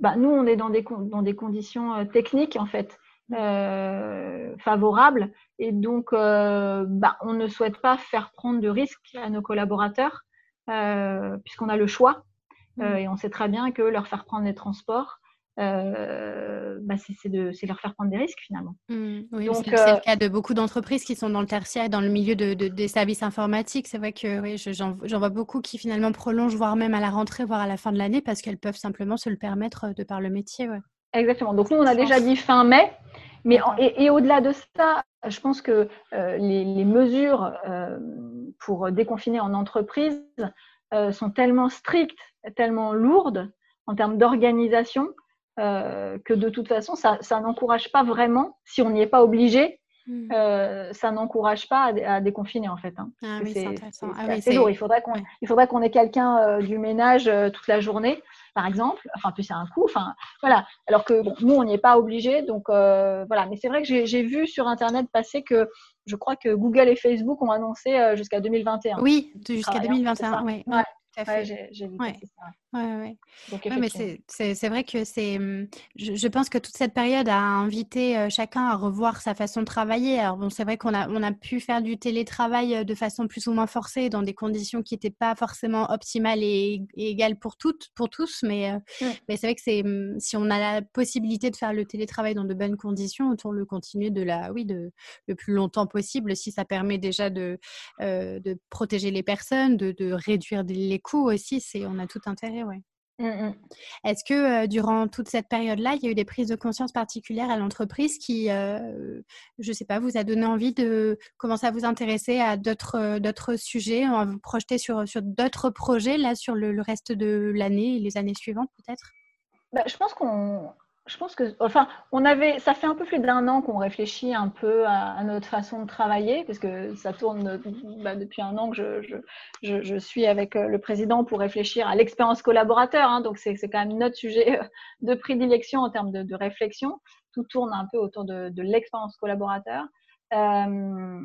bah, nous on est dans des, dans des conditions euh, techniques en fait euh, favorables et donc bah, on ne souhaite pas faire prendre de risques à nos collaborateurs puisqu'on a le choix mmh. et on sait très bien que leur faire prendre les transports euh, bah c'est de leur faire prendre des risques finalement. Mmh, oui, c'est le euh, cas de beaucoup d'entreprises qui sont dans le tertiaire et dans le milieu de, des services informatiques. C'est vrai que oui, j'en vois beaucoup qui finalement prolongent, voire même à la rentrée, voire à la fin de l'année, parce qu'elles peuvent simplement se le permettre euh, de par le métier. Ouais. Exactement. Donc nous, on a déjà dit fin mai. Mais et, au-delà de ça, je pense que les, les, mesures pour déconfiner en entreprise sont tellement strictes, tellement lourdes en termes d'organisation euh, que de toute façon, ça, ça n'encourage pas vraiment, si on n'y est pas obligé, hmm. euh, ça n'encourage pas à, déconfiner en fait. Hein. Ah, oui, c'est intéressant. Ah, oui, lourd. Il faudrait qu'on ait quelqu'un euh, du ménage euh, toute la journée, par exemple. Enfin, puis c'est un coût. Enfin, voilà. Alors que bon, nous, on n'y est pas obligé. Donc voilà. Mais c'est vrai que j'ai vu sur Internet passer que je crois que Google et Facebook ont annoncé jusqu'à 2021. Oui, jusqu'à 2021. Oui. Ouais. J'ai vu ouais. ça. Ouais, mais c'est vrai que c'est. Mmh, je, pense que toute cette période a invité chacun à revoir sa façon de travailler. Alors, bon, c'est vrai qu'on a, on a pu faire du télétravail de façon plus ou moins forcée, dans des conditions qui n'étaient pas forcément optimales et, égales pour toutes, pour tous. Mais, mais c'est vrai que c'est mmh, si on a la possibilité de faire le télétravail dans de bonnes conditions, autant le continuer de la, oui, de le plus longtemps possible, si ça permet déjà de, de protéger les personnes, de, de réduire les coûts aussi. C'est, on a tout intérêt Mmh, mmh. Est-ce que durant toute cette période-là, il y a eu des prises de conscience particulières à l'entreprise qui, je ne sais pas, vous a donné envie de commencer à vous intéresser à d'autres sujets, à vous projeter sur, sur d'autres projets là sur le, reste de l'année et les années suivantes peut-être? Bah, Je pense qu'on je pense que, enfin, on avait, ça fait un peu plus d'un an qu'on réfléchit un peu à, notre façon de travailler, parce que ça tourne bah, depuis un an que je, suis avec euh, le président pour réfléchir à l'expérience collaborateur. Hein, donc, c'est quand même notre sujet euh, de prédilection en termes de, réflexion. Tout tourne un peu autour de, de l'expérience collaborateur. Euh,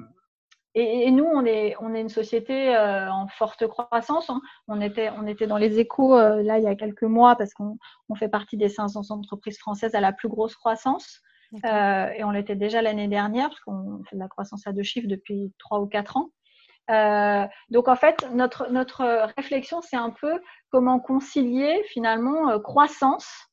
et, nous, on est, on est une société euh, en forte croissance. Hein. On, était, on était dans les échos euh, là il y a quelques mois parce qu'on on fait partie des 500 entreprises françaises à la plus grosse croissance. Euh, et on l'était déjà l'année dernière parce qu'on fait de la croissance à deux chiffres depuis trois ou quatre ans. Donc en fait, notre, notre réflexion, c'est un peu comment concilier finalement croissance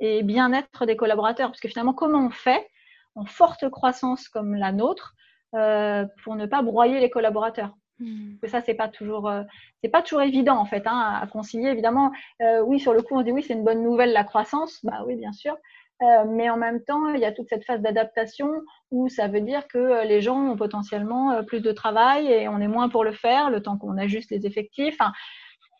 et bien-être des collaborateurs. Parce que finalement, comment on fait en forte croissance comme la nôtre euh, pour ne pas broyer les collaborateurs. Hmm. ça, c'est pas toujours, euh, c'est pas toujours évident en fait hein, à concilier. Évidemment, euh, oui, sur le coup, on dit oui, c'est une bonne nouvelle la croissance. Bah oui, bien sûr. mais en même temps, il y a toute cette phase d'adaptation où ça veut dire que les gens ont potentiellement plus de travail et on est moins pour le faire, le temps qu'on ajuste les effectifs.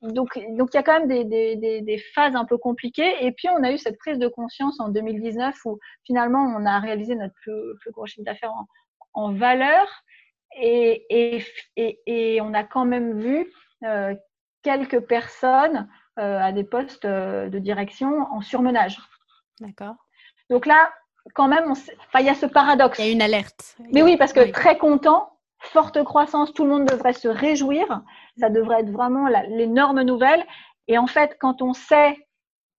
donc, donc il y a quand même des, des, des, des, phases un peu compliquées. Et puis, on a eu cette prise de conscience en 2019 où finalement, on a réalisé notre plus, plus gros chiffre d'affaires en, en valeur et, et, et, on a quand même vu euh, quelques personnes euh, à des postes euh, de direction en surmenage. D'accord. Donc là, quand même, il y a ce paradoxe. Il y a une alerte. Mais oui, parce que très content, forte croissance, tout le monde devrait se réjouir. Ça devrait être vraiment l'énorme nouvelle. Et en fait, quand on sait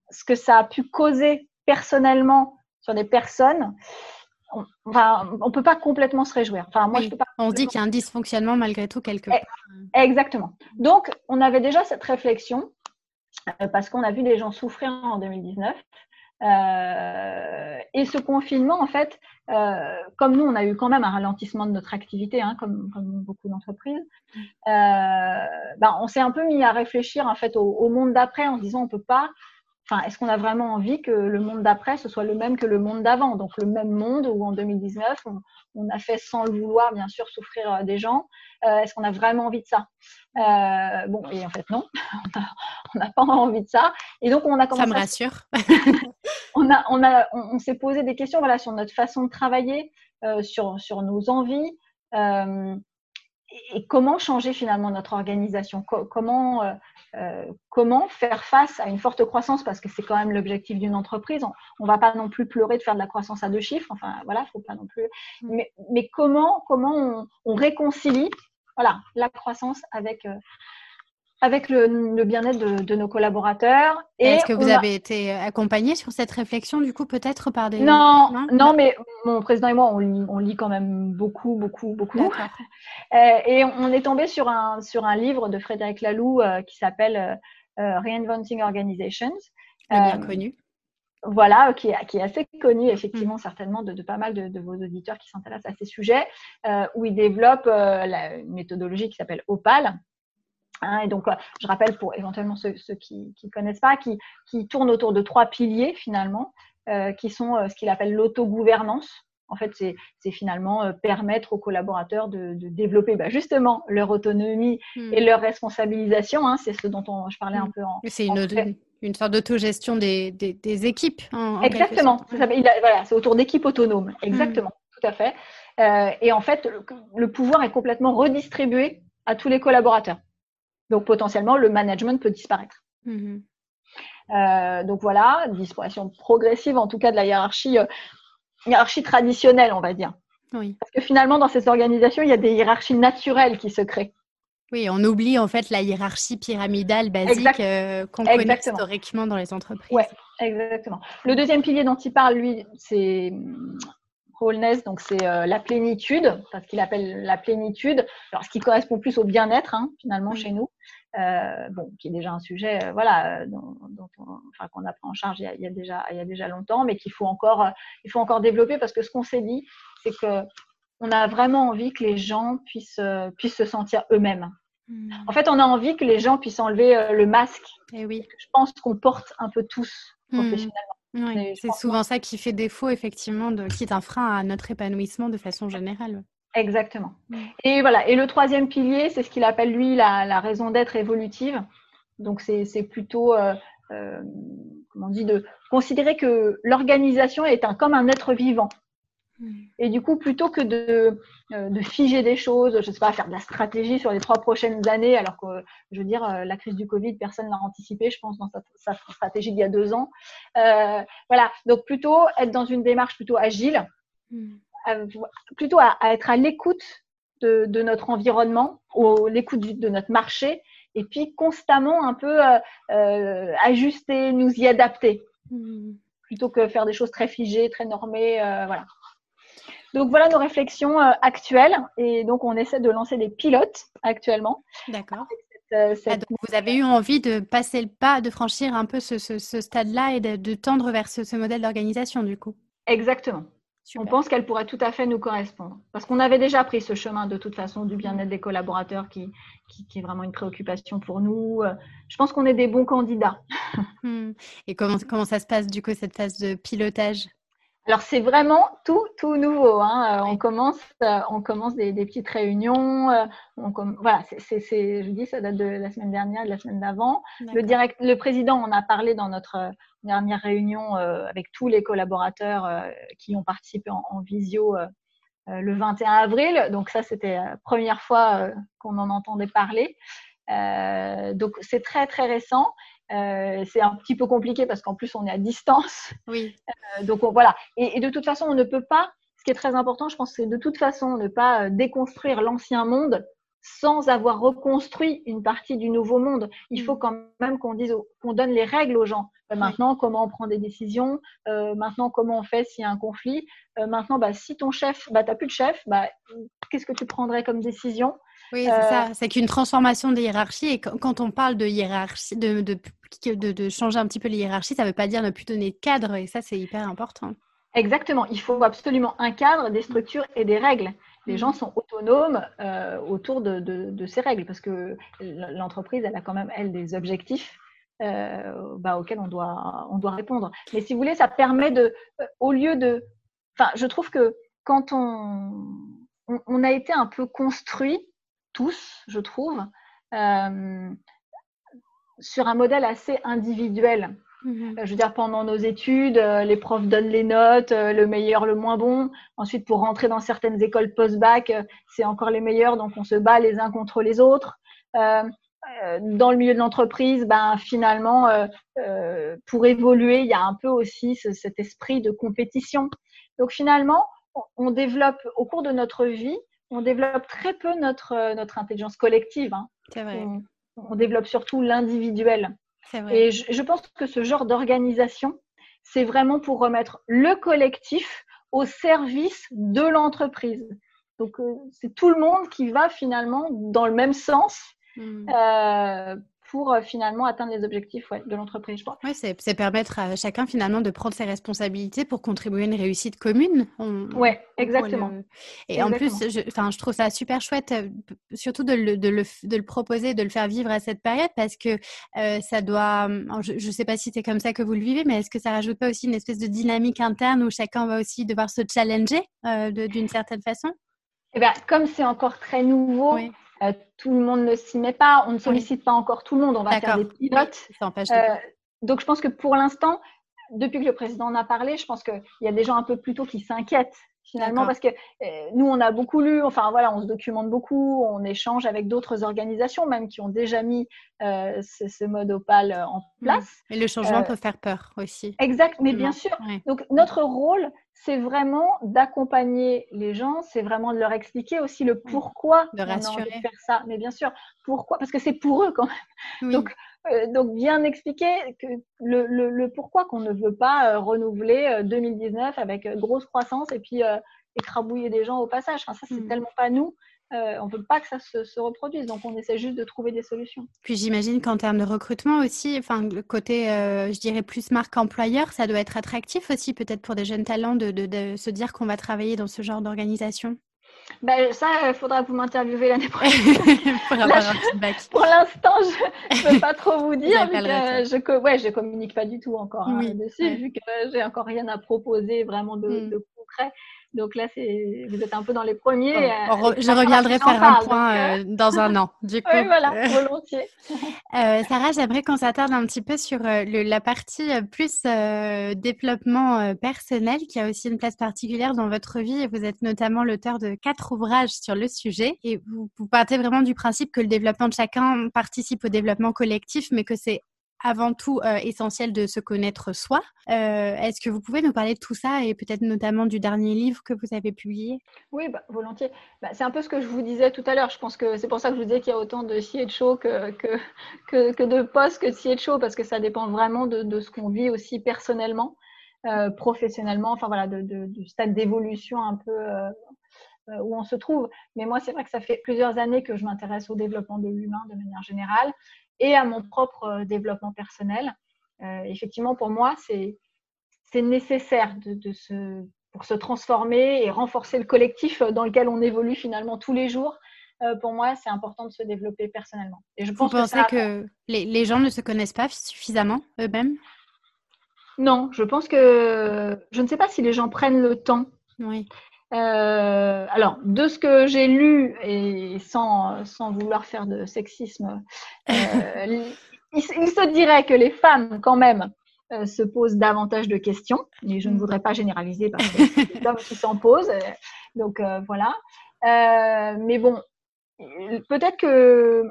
ce que ça a pu causer personnellement sur des personnes, on, enfin, on peut pas complètement se réjouir. Enfin, moi, je peux pas on dit qu'il y a un dysfonctionnement malgré tout quelque part. Exactement. Donc, on avait déjà cette réflexion euh, parce qu'on a vu des gens souffrir en 2019. Euh, et ce confinement, en fait, euh, comme nous, on a eu quand même un ralentissement de notre activité, hein, comme, comme, beaucoup d'entreprises, ben, on s'est un peu mis à réfléchir en fait au, au monde d'après en se disant on peut pas enfin, est-ce qu'on a vraiment envie que le monde d'après ce soit le même que le monde d'avant? Donc le même monde où en 2019 on, a fait sans le vouloir bien sûr souffrir euh, des gens. Euh, est-ce qu'on a vraiment envie de ça? Euh, Bon, et en fait non, [laughs] on n'a pas envie de ça. Et donc on a commencé. Ça me rassure. [laughs] on a, on a, on, s'est posé des questions voilà sur notre façon de travailler, sur sur nos envies. Et comment changer finalement notre organisation? Comment euh, comment faire face à une forte croissance? Parce que c'est quand même l'objectif d'une entreprise. On, ne va pas non plus pleurer de faire de la croissance à deux chiffres. Enfin voilà, faut pas non plus. Mm. Mais, comment comment on, réconcilie voilà la croissance avec euh, avec le, bien-être de, nos collaborateurs. Est-ce que vous avez été accompagné sur cette réflexion, du coup, peut-être par des... Non, non, mais mon président et moi, on lit, on lit quand même beaucoup, beaucoup, beaucoup. [laughs] Euh, et on est tombé sur un, sur un livre de Frédéric Laloux euh, qui s'appelle euh, Reinventing Organizations. bien connu. Voilà, qui est, qui est, assez connu, effectivement, mm. certainement, de, pas mal de, vos auditeurs qui s'intéressent à ces sujets, où il développe la, une méthodologie qui s'appelle OPAL, Hein, et donc, euh, je rappelle pour éventuellement ceux, qui ne connaissent pas, qui, qui tournent autour de trois piliers finalement, euh, qui sont euh, ce qu'il appelle l'autogouvernance. En fait, c'est finalement permettre aux collaborateurs de, développer bah, justement leur autonomie hmm. et leur responsabilisation. Hein, c'est ce dont je parlais un hmm. peu en. C'est une, une, sorte d'autogestion des, des, équipes. Exactement. C'est autour d'équipes autonomes. Hmm. Exactement. Tout à fait. et en fait, le pouvoir est complètement redistribué à tous les collaborateurs. Donc potentiellement, le management peut disparaître. Mhm. Euh, donc voilà, disparition progressive, en tout cas de la hiérarchie, euh, hiérarchie traditionnelle, on va dire. Oui. Parce que finalement, dans ces organisations, il y a des hiérarchies naturelles qui se créent. Oui, on oublie en fait la hiérarchie pyramidale basique euh, qu'on connaît historiquement dans les entreprises. Oui, exactement. Le deuxième pilier dont il parle, lui, c'est wholeness, donc c'est euh, la plénitude, parce qu'il appelle la plénitude, alors ce qui correspond plus au bien-être hein, finalement chez nous, euh, bon, qui est déjà un sujet, euh, voilà, dont, enfin, qu'on a pris en charge il y a, déjà, il y a déjà longtemps, mais qu'il faut encore, il faut encore développer parce que ce qu'on s'est dit, c'est que on a vraiment envie que les gens puissent, puissent se sentir eux-mêmes. Hmm. En fait, on a envie que les gens puissent enlever le masque. Et eh oui. Je pense qu'on porte un peu tous hmm. professionnellement. Oui, c'est souvent ça qui fait défaut, effectivement, de, qui est un frein à notre épanouissement de façon générale. Exactement. Mm. Et voilà. Et le troisième pilier, c'est ce qu'il appelle lui la, raison d'être évolutive. Donc c'est plutôt, euh, euh, comment on dit, de considérer que l'organisation est un, comme un être vivant. Et du coup, plutôt que de, euh, de, figer des choses, je ne sais pas, faire de la stratégie sur les trois prochaines années, alors que, je veux dire, euh, la crise du Covid, personne ne l'a anticipé, je pense, dans sa, stratégie d'il y a deux ans. Euh, voilà, donc plutôt être dans une démarche plutôt agile, hmm. plutôt à, être à l'écoute de, de, notre environnement, l'écoute de notre marché, et puis constamment un peu ajuster, nous y adapter. Hmm. Plutôt que faire des choses très figées, très normées, voilà. Donc voilà nos réflexions euh, actuelles et donc on essaie de lancer des pilotes actuellement. D'accord. Euh, ah, vous avez eu envie de passer le pas, de franchir un peu ce, stade-là et de, tendre vers ce, modèle d'organisation du coup? Exactement. On pense qu'elle pourrait tout à fait nous correspondre. Parce qu'on avait déjà pris ce chemin de toute façon du bien-être des collaborateurs qui, qui, est vraiment une préoccupation pour nous. Je pense qu'on est des bons candidats. Hmm. Et comment, comment ça se passe du coup cette phase de pilotage? Alors c'est vraiment tout tout nouveau. Hein. Euh, on commence euh, on commence des, petites réunions. Euh, on voilà, c'est je dis ça date de la semaine dernière, de la semaine d'avant. Le direct le président en a parlé dans notre dernière réunion avec tous les collaborateurs qui ont participé en, visio le 21 avril. Donc ça c'était la première fois qu'on en entendait parler. donc c'est très très récent. Euh, c'est un petit peu compliqué parce qu'en plus on est à distance. Oui. Euh, donc voilà. Et, de toute façon, on ne peut pas. Ce qui est très important, je pense, c'est de toute façon ne pas euh, déconstruire l'ancien monde sans avoir reconstruit une partie du nouveau monde. Il faut mm. quand même qu'on dise, qu'on donne les règles aux gens. maintenant, comment on prend des décisions. maintenant, comment on fait s'il y a un conflit. maintenant, bah, si ton chef, bah, tu n'as plus de chef, bah, qu'est-ce que tu prendrais comme décision? Oui, c'est ça. C'est qu'une transformation des hiérarchies. Et quand on parle de hiérarchie, de, de, de, changer un petit peu les hiérarchies, ça ne veut pas dire ne plus donner de cadre. Et ça, c'est hyper important. Exactement. Il faut absolument un cadre, des structures et des règles. Les gens mm. sont autonomes euh, autour de, ces règles parce que l'entreprise, elle a quand même, elle, des objectifs bah, auxquelles on doit, on doit répondre. Mais si vous voulez, ça permet de, au lieu de, enfin, je trouve que quand on, on, a été un peu construit tous, je trouve, sur un modèle assez individuel. Mhm. Euh, je veux dire, pendant nos études, euh, les profs donnent les notes, euh, le meilleur, le moins bon. Ensuite, pour rentrer dans certaines écoles post-bac, c'est encore les meilleurs, donc on se bat les uns contre les autres. dans le milieu de l'entreprise, ben, finalement, pour évoluer, il y a un peu aussi cet esprit de compétition. Donc finalement, on développe au cours de notre vie, on développe très peu notre, notre intelligence collective. Hein. C'est vrai. on développe surtout l'individuel. Et je, pense que ce genre d'organisation, c'est vraiment pour remettre le collectif au service de l'entreprise. Donc, euh, c'est tout le monde qui va finalement dans le même sens. Hmm. Euh, pour euh, finalement atteindre les objectifs de l'entreprise, je crois. Oui, c'est permettre à chacun finalement de prendre ses responsabilités pour contribuer à une réussite commune. Oui, exactement. Et en plus, je, je trouve ça super chouette, euh, surtout de le, de, le, de le, proposer, de le faire vivre à cette période parce que euh, ça doit. Je ne sais pas si c'est comme ça que vous le vivez, mais est-ce que ça rajoute pas aussi une espèce de dynamique interne où chacun va aussi devoir se challenger d'une certaine façon? Eh bien, comme c'est encore très nouveau, euh, tout le monde ne s'y met pas, on ne sollicite pas encore tout le monde, on va faire des pilotes. Euh, donc je pense que pour l'instant, depuis que le président en a parlé, je pense qu'il y a des gens un peu plus tôt qui s'inquiètent finalement parce que euh, nous on a beaucoup lu, enfin voilà, on se documente beaucoup, on échange avec d'autres organisations même qui ont déjà mis ce, mode opal en mmh. place. Et le changement peut faire peur aussi. Exact, mais bien sûr. Donc notre rôle, c'est vraiment d'accompagner les gens, c'est vraiment de leur expliquer aussi le pourquoi de rassurer. de faire ça. Mais bien sûr, pourquoi? Parce que c'est pour eux quand même. Donc, euh, donc bien expliquer que le, le, pourquoi qu'on ne veut pas euh, renouveler 2019 euh, avec grosse croissance et puis écrabouiller des gens au passage. Enfin, ça, c'est hmm. tellement pas nous. Euh, on ne veut pas que ça se, reproduise, donc on essaie juste de trouver des solutions. Puis j'imagine qu'en termes de recrutement aussi, enfin le côté, euh, je dirais plus marque employeur, ça doit être attractif aussi peut-être pour des jeunes talents de, se dire qu'on va travailler dans ce genre d'organisation. Ben, ça, il faudra vous m'interviewer l'année prochaine. [laughs] pour, [laughs] pour l'instant, je ne peux pas trop vous dire. Vu je, ouais, je communique pas du tout encore hein, dessus, vu que j'ai encore rien à proposer vraiment de, hmm. de concret. Donc là, vous êtes un peu dans les premiers. Euh, je reviendrai faire un point euh, euh, dans un an, du [laughs] coup. Oui, voilà, [laughs] volontiers. Sarah, j'aimerais qu'on s'attarde un petit peu sur la partie plus développement personnel, qui a aussi une place particulière dans votre vie. Vous êtes notamment l'auteur de quatre ouvrages sur le sujet. Et vous, vous partez vraiment du principe que le développement de chacun participe au développement collectif, mais que c'est avant tout euh, essentiel de se connaître soi. Euh, est-ce que vous pouvez nous parler de tout ça et peut-être notamment du dernier livre que vous avez publié? Oui, bah, volontiers. Bah, c'est un peu ce que je vous disais tout à l'heure. Je pense que c'est pour ça que je vous disais qu'il y a autant de de chaud que, que, que, de postes que de de chaud parce que ça dépend vraiment de, ce qu'on vit aussi personnellement, euh, professionnellement, enfin voilà, du stade d'évolution un peu où on se trouve. Mais moi, c'est vrai que ça fait plusieurs années que je m'intéresse au développement de l'humain de manière générale et à mon propre euh, développement personnel. Euh, effectivement, pour moi, c'est nécessaire de, se, pour se transformer et renforcer le collectif dans lequel on évolue finalement tous les jours. Euh, pour moi, c'est important de se développer personnellement. Et je pense Vous pensez que, les, les, gens ne se connaissent pas suffisamment eux-mêmes? Non, je pense que je ne sais pas si les gens prennent le temps. Oui. Euh, alors, de ce que j'ai lu, et sans, sans, vouloir faire de sexisme, euh, [laughs] il, se dirait que les femmes, quand même, euh, se posent davantage de questions. Et je ne mm. voudrais pas généraliser parce que [laughs] c'est des hommes qui s'en posent. Donc, voilà. mais bon, peut-être que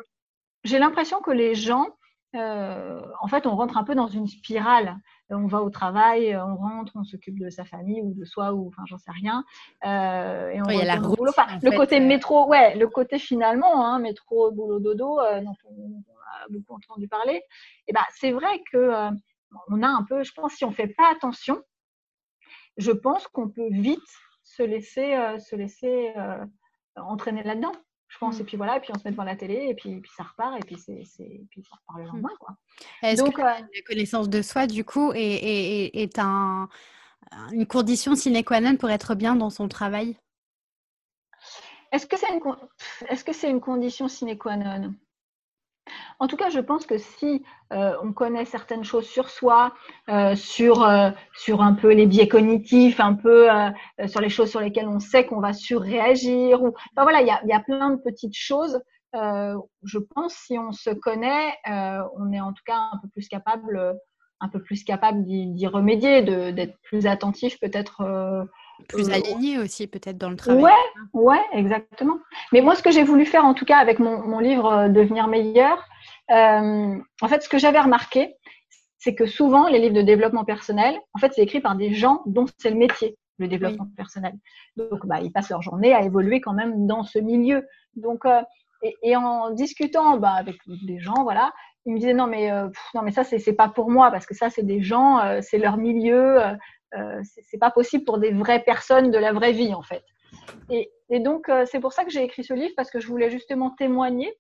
j'ai l'impression que les gens, en fait, on rentre un peu dans une spirale on va au travail, on rentre, on s'occupe de sa famille ou de soi ou enfin j'en sais rien. Euh, et on y a la route, le côté euh. métro, ouais, le côté finalement, hein, métro, boulot, dodo, euh, dont on, a beaucoup entendu parler. Et eh ben c'est vrai que on a un peu, je pense, si on fait pas attention, je pense qu'on peut vite se laisser, se laisser entraîner là-dedans je pense. Mmh. Et puis voilà, et puis on se met devant la télé, et puis, puis ça repart, et puis, c'est, c'est, puis ça repart le mmh. lendemain. Quoi. Est-ce Donc, que la connaissance de soi, du coup, est, est, est un, une condition sine qua non pour être bien dans son travail? Est-ce que c'est une, est-ce que c'est une condition sine qua non? En tout cas, je pense que si euh, on connaît certaines choses sur soi, euh, sur, euh, sur un peu les biais cognitifs, un peu sur les choses sur lesquelles on sait qu'on va surréagir, ou enfin voilà, il y a, y a, plein de petites choses. je pense si on se connaît, on est en tout cas un peu plus capable, un peu plus capable d'y remédier, d'être plus attentif peut-être plus aligné aussi peut-être dans le travail. Ouais, ouais, exactement. Mais moi, ce que j'ai voulu faire, en tout cas avec mon, mon livre euh, Devenir meilleur, euh, en fait, ce que j'avais remarqué, c'est que souvent les livres de développement personnel, en fait, c'est écrit par des gens dont c'est le métier, le développement personnel. Donc, bah, ils passent leur journée à évoluer quand même dans ce milieu. Donc, euh, et, et, en discutant bah, avec des gens, voilà, ils me disaient non mais euh, non mais ça c'est pas pour moi parce que ça c'est des gens, euh, c'est leur milieu, euh, c'est pas possible pour des vraies personnes de la vraie vie en fait. Et, donc c'est pour ça que j'ai écrit ce livre parce que je voulais justement témoigner,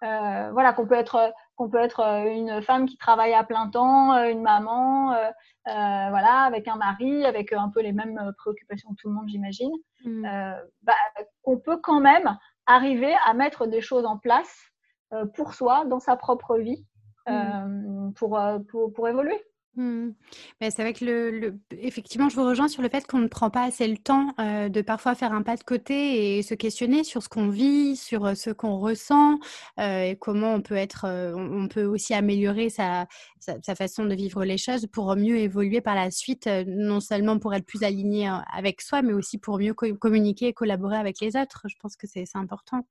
voilà qu'on peut être qu'on peut être une femme qui travaille à plein temps, une maman, voilà, avec un mari, avec un peu les mêmes préoccupations que tout le monde, j'imagine, mmh. bah, qu'on peut quand même arriver à mettre des choses en place pour soi, dans sa propre vie, mmh. pour, pour, pour, évoluer. Mmh. c'est vrai que le, effectivement, je vous rejoins sur le fait qu'on ne prend pas assez le temps euh, de parfois faire un pas de côté et se questionner sur ce qu'on vit, sur euh, ce qu'on ressent euh, et comment on peut être, on, peut aussi améliorer sa, sa, façon de vivre les choses pour mieux évoluer par la suite, non seulement pour être plus aligné avec soi, mais aussi pour mieux communiquer et collaborer avec les autres. Je pense que c'est important.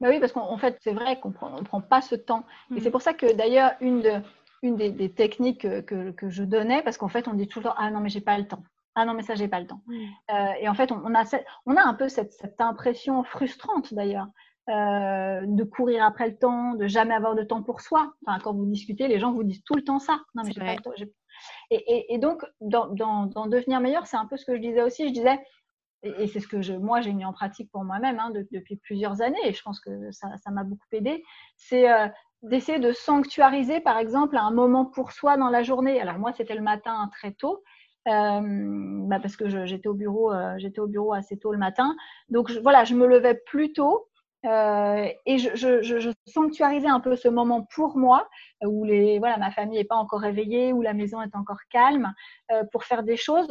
Bah oui, parce qu'en fait, c'est vrai qu'on ne prend pas ce temps. Et c'est mmh. pour ça que d'ailleurs, une de, une des, techniques que, que, je donnais, parce qu'en fait, on dit toujours Ah non, mais j'ai pas le temps. Ah non, mais ça, j'ai pas le temps. Euh, et en fait, on, a, on a un peu cette, cette impression frustrante d'ailleurs. Euh, de courir après le temps, de jamais avoir de temps pour soi. Enfin, quand vous discutez, les gens vous disent tout le temps ça. Non, mais j'ai pas le temps. Et, et, et, donc, dans, dans, dans devenir meilleur, c'est un peu ce que je disais aussi. Je disais, et, c'est ce que je, moi j'ai mis en pratique pour moi-même hein, depuis plusieurs années, et je pense que ça m'a beaucoup aidé, c'est euh, d'essayer de sanctuariser, par exemple, un moment pour soi dans la journée. Alors moi, c'était le matin très tôt, euh, bah parce que j'étais au bureau, euh, j'étais au bureau assez tôt le matin. Donc voilà, je me levais plus tôt. Euh, et je, sanctuarisais un peu ce moment pour moi, où les, voilà, ma famille n'est pas encore réveillée, où la maison est encore calme, pour faire des choses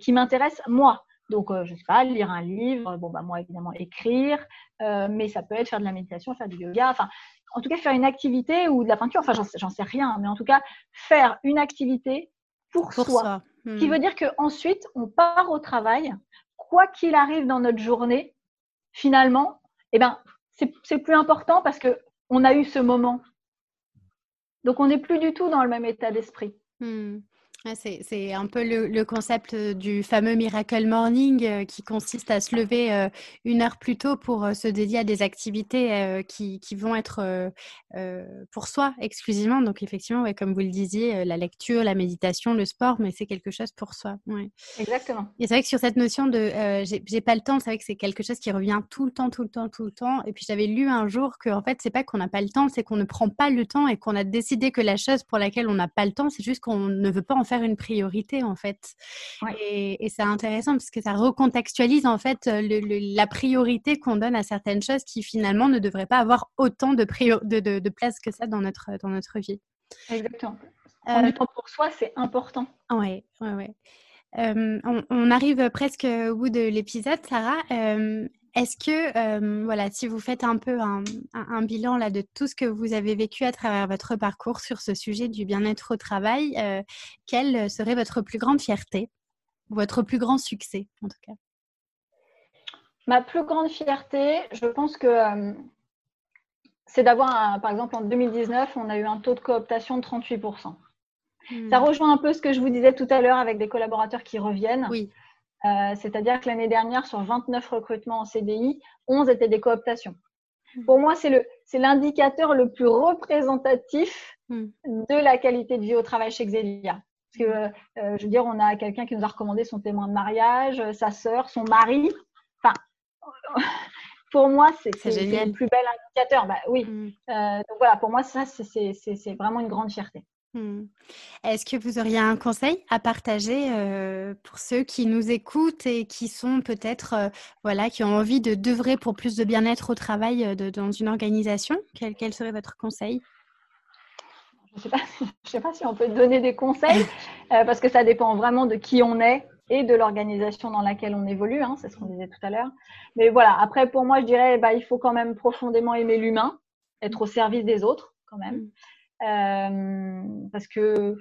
qui m'intéressent moi. Donc, je sais pas, lire un livre, bon, bah, moi, évidemment, écrire, mais ça peut être faire de la méditation, faire du yoga, enfin, en tout cas faire une activité ou de la peinture, enfin j'en sais rien, mais en tout cas faire une activité pour, soi. Ce qui hmm. veut dire qu'ensuite on part au travail, quoi qu'il arrive dans notre journée, finalement, eh ben, c'est plus important parce qu'on a eu ce moment. Donc on n'est plus du tout dans le même état d'esprit. Hmm. C'est un peu le, concept euh, du fameux Miracle Morning euh, qui consiste à se lever euh, une heure plus tôt pour se dédier à des activités qui, vont être pour soi exclusivement. Donc effectivement, ouais, comme vous le disiez, la lecture, la méditation, le sport, mais c'est quelque chose pour soi. Exactement. Et c'est vrai que sur cette notion de j'ai pas le temps, c'est vrai que c'est quelque chose qui revient tout le temps, tout le temps, tout le temps. Et puis j'avais lu un jour que en fait, c'est pas qu'on n'a pas le temps, c'est qu'on ne prend pas le temps et qu'on a décidé que la chose pour laquelle on n'a pas le temps, c'est juste qu'on ne veut pas en faire une priorité en fait. Et, c'est intéressant parce que ça recontextualise en fait la priorité qu'on donne à certaines choses qui finalement ne devraient pas avoir autant de, de, place que ça dans notre, dans notre vie. Exactement. Prendre du euh, temps pour soi, c'est important. Oui, oui, oui. on, arrive presque au bout de l'épisode, Sarah. Est-ce que, euh, voilà, si vous faites un peu un, bilan là de tout ce que vous avez vécu à travers votre parcours sur ce sujet du bien-être au travail, euh, quelle serait votre plus grande fierté, votre plus grand succès en tout cas? Ma plus grande fierté, je pense que euh, c'est d'avoir, par exemple, en 2019, on a eu un taux de cooptation de 38%. Ça hmm. rejoint un peu ce que je vous disais tout à l'heure avec des collaborateurs qui reviennent. Oui. Euh, c'est-à-dire que l'année dernière, sur 29 recrutements en CDI, 11 étaient des cooptations. Hmm. Pour moi, c'est l'indicateur le, plus représentatif hmm. de la qualité de vie au travail chez Xelia. Parce que, euh, je veux dire, on a quelqu'un qui nous a recommandé son témoin de mariage, sa sœur, son mari. Enfin, [laughs] pour moi, c'est le plus bel indicateur. Bah, oui. Hmm. Euh, donc voilà, pour moi, ça, c'est vraiment une grande fierté. Mmh. Est-ce que vous auriez un conseil à partager euh, pour ceux qui nous écoutent et qui sont peut-être, euh, voilà, qui ont envie de d'œuvrer pour plus de bien-être au travail euh, de, dans une organisation? Quel, quel, serait votre conseil? Je ne sais, [laughs] sais, pas si on peut donner des conseils parce que ça dépend vraiment de qui on est et de l'organisation dans laquelle on évolue, hein, c'est ce qu'on disait tout à l'heure. Mais voilà, après pour moi, je dirais, bah, il faut quand même profondément aimer l'humain, être au service des autres quand même. Mmh. Euh, parce que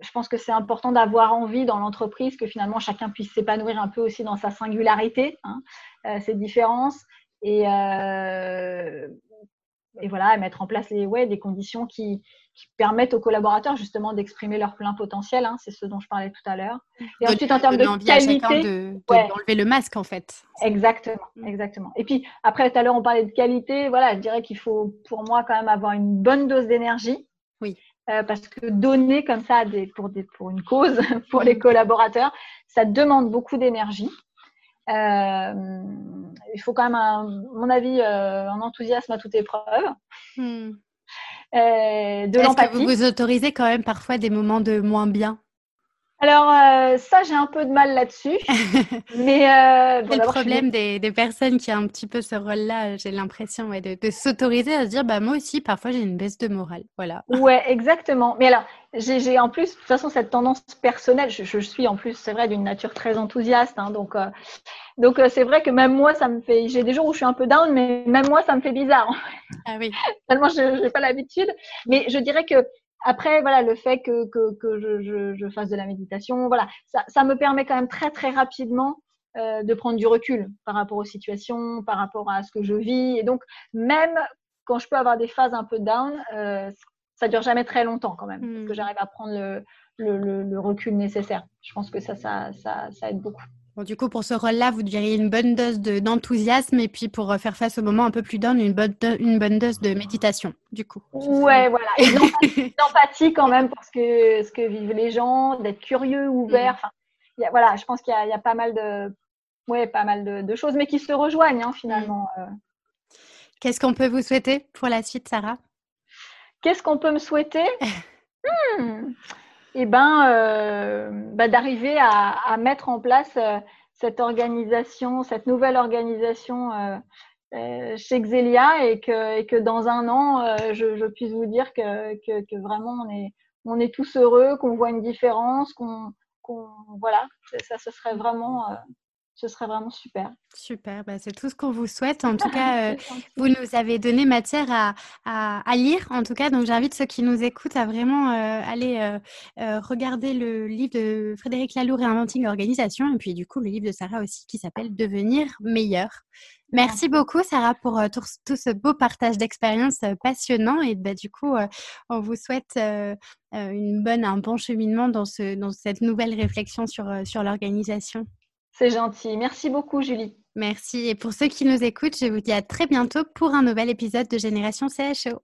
je pense que c'est important d'avoir envie dans l'entreprise que finalement chacun puisse s'épanouir un peu aussi dans sa singularité, hein, euh, ses différences, et, euh, et voilà, mettre en place les, ouais, des conditions qui, qui permettent aux collaborateurs justement d'exprimer leur plein potentiel. Hein, c'est ce dont je parlais tout à l'heure. Et ensuite, en termes de qualité, de, d'enlever le masque en fait. Exactement, mm. exactement. Et puis après, tout à l'heure, on parlait de qualité. Voilà, je dirais qu'il faut pour moi quand même avoir une bonne dose d'énergie. Oui. Euh, parce que donner comme ça des, pour, des, pour une cause, [laughs] pour les collaborateurs, ça demande beaucoup d'énergie. Euh, il faut quand même, à mon avis, euh, un enthousiasme à toute épreuve. Hmm. Euh, de Est-ce que vous vous autorisez quand même parfois des moments de moins bien? Alors, euh, ça, j'ai un peu de mal là-dessus. [laughs] mais euh, le problème des, des, personnes qui ont un petit peu ce rôle-là, j'ai l'impression, ouais, de, s'autoriser à se dire, bah moi aussi, parfois, j'ai une baisse de morale. Voilà. Ouais, exactement. Mais alors, j'ai en plus, de toute façon, cette tendance personnelle. Je, je suis en plus, c'est vrai, d'une nature très enthousiaste. Hein, donc, euh, donc c'est vrai que même moi, ça me fait. J'ai des jours où je suis un peu down, mais même moi, ça me fait bizarre. Ah oui. Tellement je n'ai pas l'habitude. Mais je dirais que après, voilà, le fait que, que, que je, je, je, fasse de la méditation, voilà, ça, ça, me permet quand même très très rapidement euh, de prendre du recul par rapport aux situations, par rapport à ce que je vis. Et donc, même quand je peux avoir des phases un peu down, euh, ça dure jamais très longtemps quand même, parce que hmm. j'arrive à prendre le, le, le, recul nécessaire. Je pense que ça, ça, ça, ça aide beaucoup. Bon, du coup, pour ce rôle-là, vous diriez une bonne dose d'enthousiasme et puis pour euh, faire face au moment un peu plus down, une bonne, une bonne dose de méditation, du coup. Ouais, voilà. Et [laughs] d'empathie quand même pour ce que, ce que vivent les gens, d'être curieux, ouvert. Enfin, y a, voilà, je pense qu'il y, y, a pas mal de, ouais, pas mal de, de choses, mais qui se rejoignent hein, finalement. Euh. Qu'est-ce qu'on peut vous souhaiter pour la suite, Sarah? Qu'est-ce qu'on peut me souhaiter? [laughs] Hmm eh ben, euh, bah, d'arriver à, à, mettre en place euh, cette organisation, cette nouvelle organisation euh, euh, chez Xelia et que, et que dans un an, euh, je, je, puisse vous dire que, que, que, vraiment on est, on est tous heureux, qu'on voit une différence, qu'on, qu'on voilà, ça, ce serait vraiment ce serait vraiment super. Super, bah, c'est tout ce qu'on vous souhaite. [laughs] En tout cas, euh, vous nous avez donné matière à, à, lire, en tout cas. Donc, j'invite ceux qui nous écoutent à vraiment euh, aller euh, regarder le livre de Frédéric Laloux, Réinventing Organisation, et puis du coup, le livre de Sarah aussi qui s'appelle Devenir meilleur. Merci beaucoup, Sarah, pour tout, tout, ce beau partage d'expériences passionnant. Et bah, du coup, on vous souhaite une bonne, un bon cheminement dans, ce, dans cette nouvelle réflexion sur, sur l'organisation. C'est gentil. Merci beaucoup, Julie. Merci. Et pour ceux qui nous écoutent, je vous dis à très bientôt pour un nouvel épisode de Génération CHO.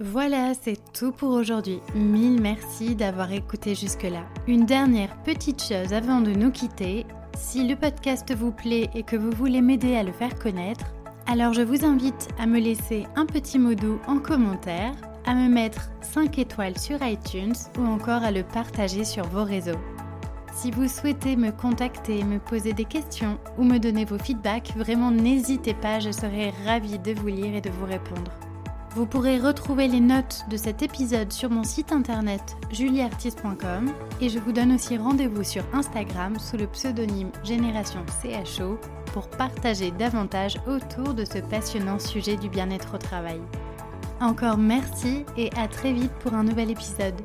Voilà, c'est tout pour aujourd'hui. Mille merci d'avoir écouté jusque-là. Une dernière petite chose avant de nous quitter. Si le podcast vous plaît et que vous voulez m'aider à le faire connaître, alors je vous invite à me laisser un petit mot doux en commentaire, à me mettre 5 étoiles sur iTunes ou encore à le partager sur vos réseaux. Si vous souhaitez me contacter, me poser des questions ou me donner vos feedbacks, vraiment n'hésitez pas, je serai ravie de vous lire et de vous répondre. Vous pourrez retrouver les notes de cet épisode sur mon site internet julieartiste.com et je vous donne aussi rendez-vous sur Instagram sous le pseudonyme Génération CHO pour partager davantage autour de ce passionnant sujet du bien-être au travail. Encore merci et à très vite pour un nouvel épisode.